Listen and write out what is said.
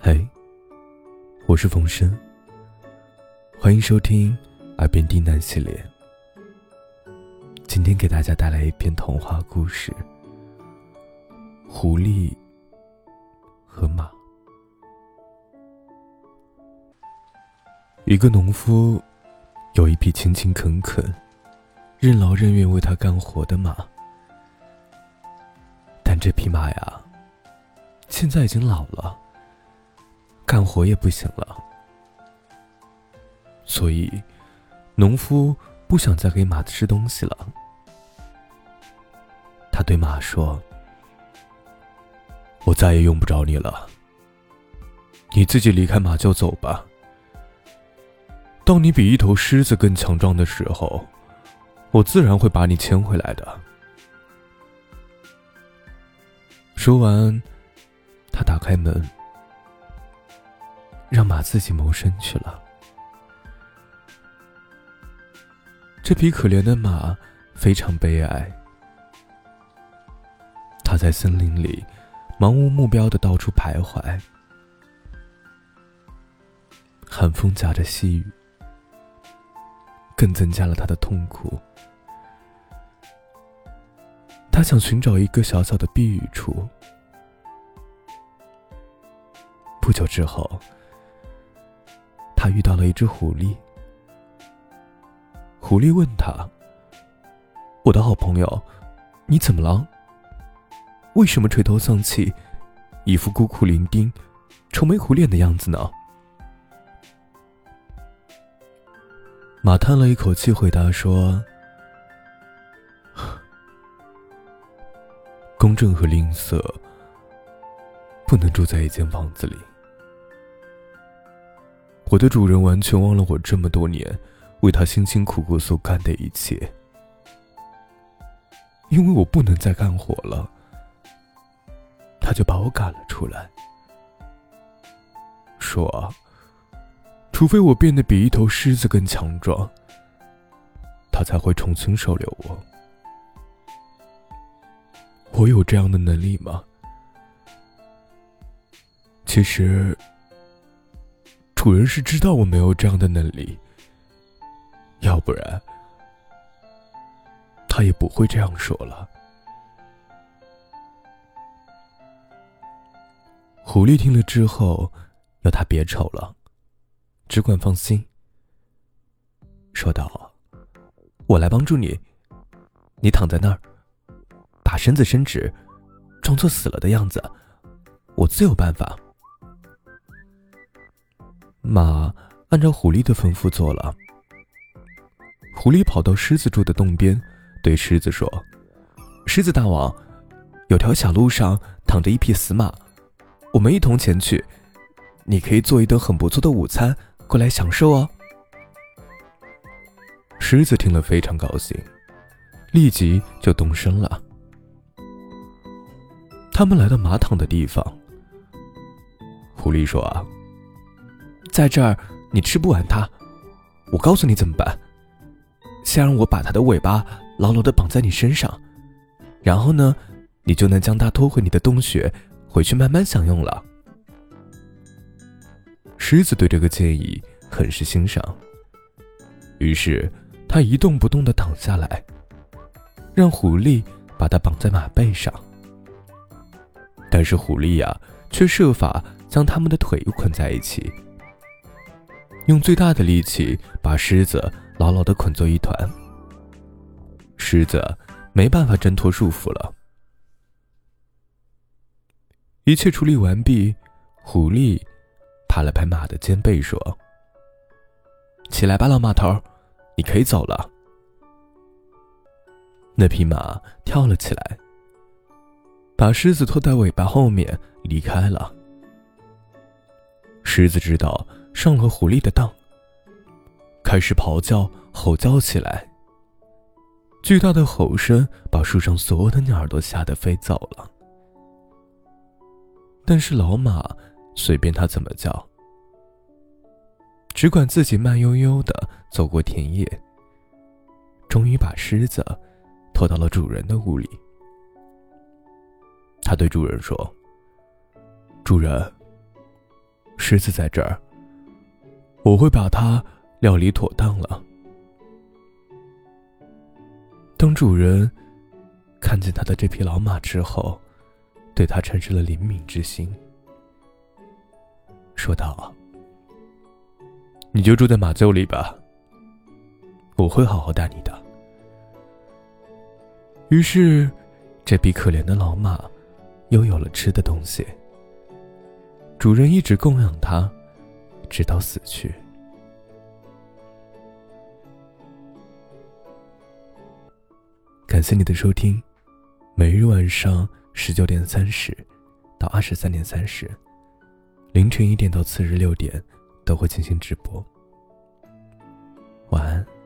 嘿，我是冯生，欢迎收听《耳边低喃》系列。今天给大家带来一篇童话故事：狐狸和马。一个农夫有一匹勤勤恳恳、任劳任怨为他干活的马，但这匹马呀，现在已经老了，干活也不行了，所以农夫不想再给马吃东西了。他对马说：“我再也用不着你了，你自己离开马厩走吧。”当你比一头狮子更强壮的时候，我自然会把你牵回来的。说完，他打开门，让马自己谋生去了。这匹可怜的马非常悲哀，它在森林里茫无目标的到处徘徊，寒风夹着细雨。更增加了他的痛苦。他想寻找一个小小的避雨处。不久之后，他遇到了一只狐狸。狐狸问他：“我的好朋友，你怎么了？为什么垂头丧气，一副孤苦伶仃、愁眉苦脸的样子呢？”马叹了一口气，回答说：“公正和吝啬不能住在一间房子里。我的主人完全忘了我这么多年为他辛辛苦苦所干的一切，因为我不能再干活了，他就把我赶了出来，说。”除非我变得比一头狮子更强壮，他才会重新收留我。我有这样的能力吗？其实，主人是知道我没有这样的能力，要不然他也不会这样说了。狐狸听了之后，要他别愁了。只管放心，说道：“我来帮助你。你躺在那儿，把身子伸直，装作死了的样子，我自有办法。”马按照狐狸的吩咐做了。狐狸跑到狮子住的洞边，对狮子说：“狮子大王，有条小路上躺着一匹死马，我们一同前去，你可以做一顿很不错的午餐。”过来享受哦！狮子听了非常高兴，立即就动身了。他们来到马躺的地方，狐狸说：“啊，在这儿你吃不完它，我告诉你怎么办。先让我把它的尾巴牢牢的绑在你身上，然后呢，你就能将它拖回你的洞穴，回去慢慢享用了。”狮子对这个建议很是欣赏，于是他一动不动地躺下来，让狐狸把它绑在马背上。但是狐狸呀，却设法将他们的腿捆在一起，用最大的力气把狮子牢牢地捆作一团。狮子没办法挣脱束缚了。一切处理完毕，狐狸。拍了拍马的肩背，说：“起来吧，老马头，你可以走了。”那匹马跳了起来，把狮子拖在尾巴后面离开了。狮子知道上了狐狸的当，开始咆哮、吼叫起来。巨大的吼声把树上所有的鸟儿都吓得飞走了。但是老马。随便他怎么叫，只管自己慢悠悠的走过田野。终于把狮子拖到了主人的屋里。他对主人说：“主人，狮子在这儿，我会把它料理妥当了。当主人看见他的这匹老马之后，对他产生了怜悯之心，说道：“你就住在马厩里吧，我会好好待你的。”于是，这匹可怜的老马又有了吃的东西。主人一直供养它，直到死去。感谢你的收听，每日晚上十九点三十到二十三点三十，凌晨一点到次日六点都会进行直播。晚安。